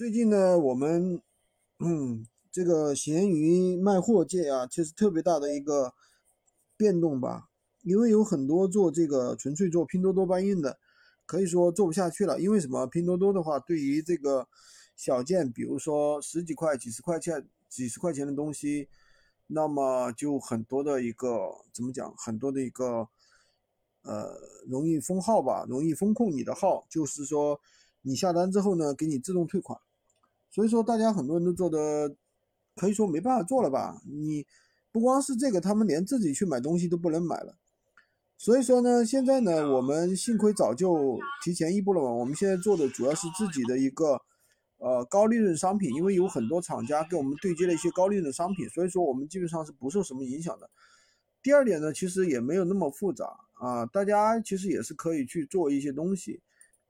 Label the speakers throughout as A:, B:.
A: 最近呢，我们嗯，这个闲鱼卖货界啊，其实特别大的一个变动吧。因为有很多做这个纯粹做拼多多搬运的，可以说做不下去了。因为什么？拼多多的话，对于这个小件，比如说十几块、几十块钱、几十块钱的东西，那么就很多的一个怎么讲？很多的一个呃，容易封号吧，容易风控你的号，就是说你下单之后呢，给你自动退款。所以说，大家很多人都做的，可以说没办法做了吧？你不光是这个，他们连自己去买东西都不能买了。所以说呢，现在呢，我们幸亏早就提前一步了嘛。我们现在做的主要是自己的一个呃高利润商品，因为有很多厂家跟我们对接了一些高利润的商品，所以说我们基本上是不受什么影响的。第二点呢，其实也没有那么复杂啊，大家其实也是可以去做一些东西，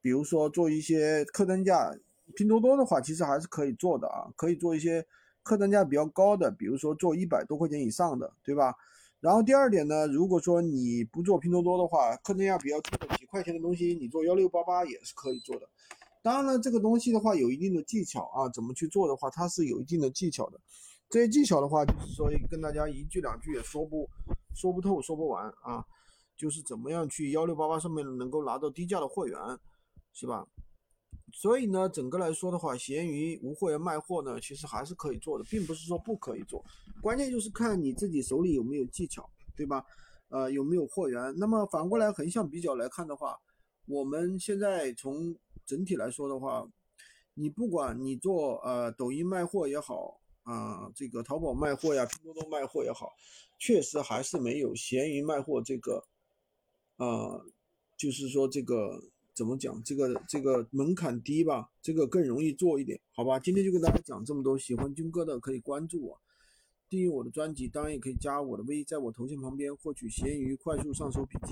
A: 比如说做一些客单价。拼多多的话，其实还是可以做的啊，可以做一些客单价比较高的，比如说做一百多块钱以上的，对吧？然后第二点呢，如果说你不做拼多多的话，客单价比较低的几块钱的东西，你做幺六八八也是可以做的。当然了，这个东西的话有一定的技巧啊，怎么去做的话，它是有一定的技巧的。这些技巧的话，就是说跟大家一句两句也说不说不透、说不完啊，就是怎么样去幺六八八上面能够拿到低价的货源，是吧？所以呢，整个来说的话，闲鱼无货源卖货呢，其实还是可以做的，并不是说不可以做，关键就是看你自己手里有没有技巧，对吧？呃，有没有货源？那么反过来横向比较来看的话，我们现在从整体来说的话，你不管你做呃抖音卖货也好，啊这个淘宝卖货呀、拼多多卖货也好，确实还是没有闲鱼卖货这个，啊，就是说这个。怎么讲？这个这个门槛低吧，这个更容易做一点，好吧？今天就跟大家讲这么多。喜欢军哥的可以关注我，订阅我的专辑，当然也可以加我的微，在我头像旁边获取闲鱼快速上手笔记。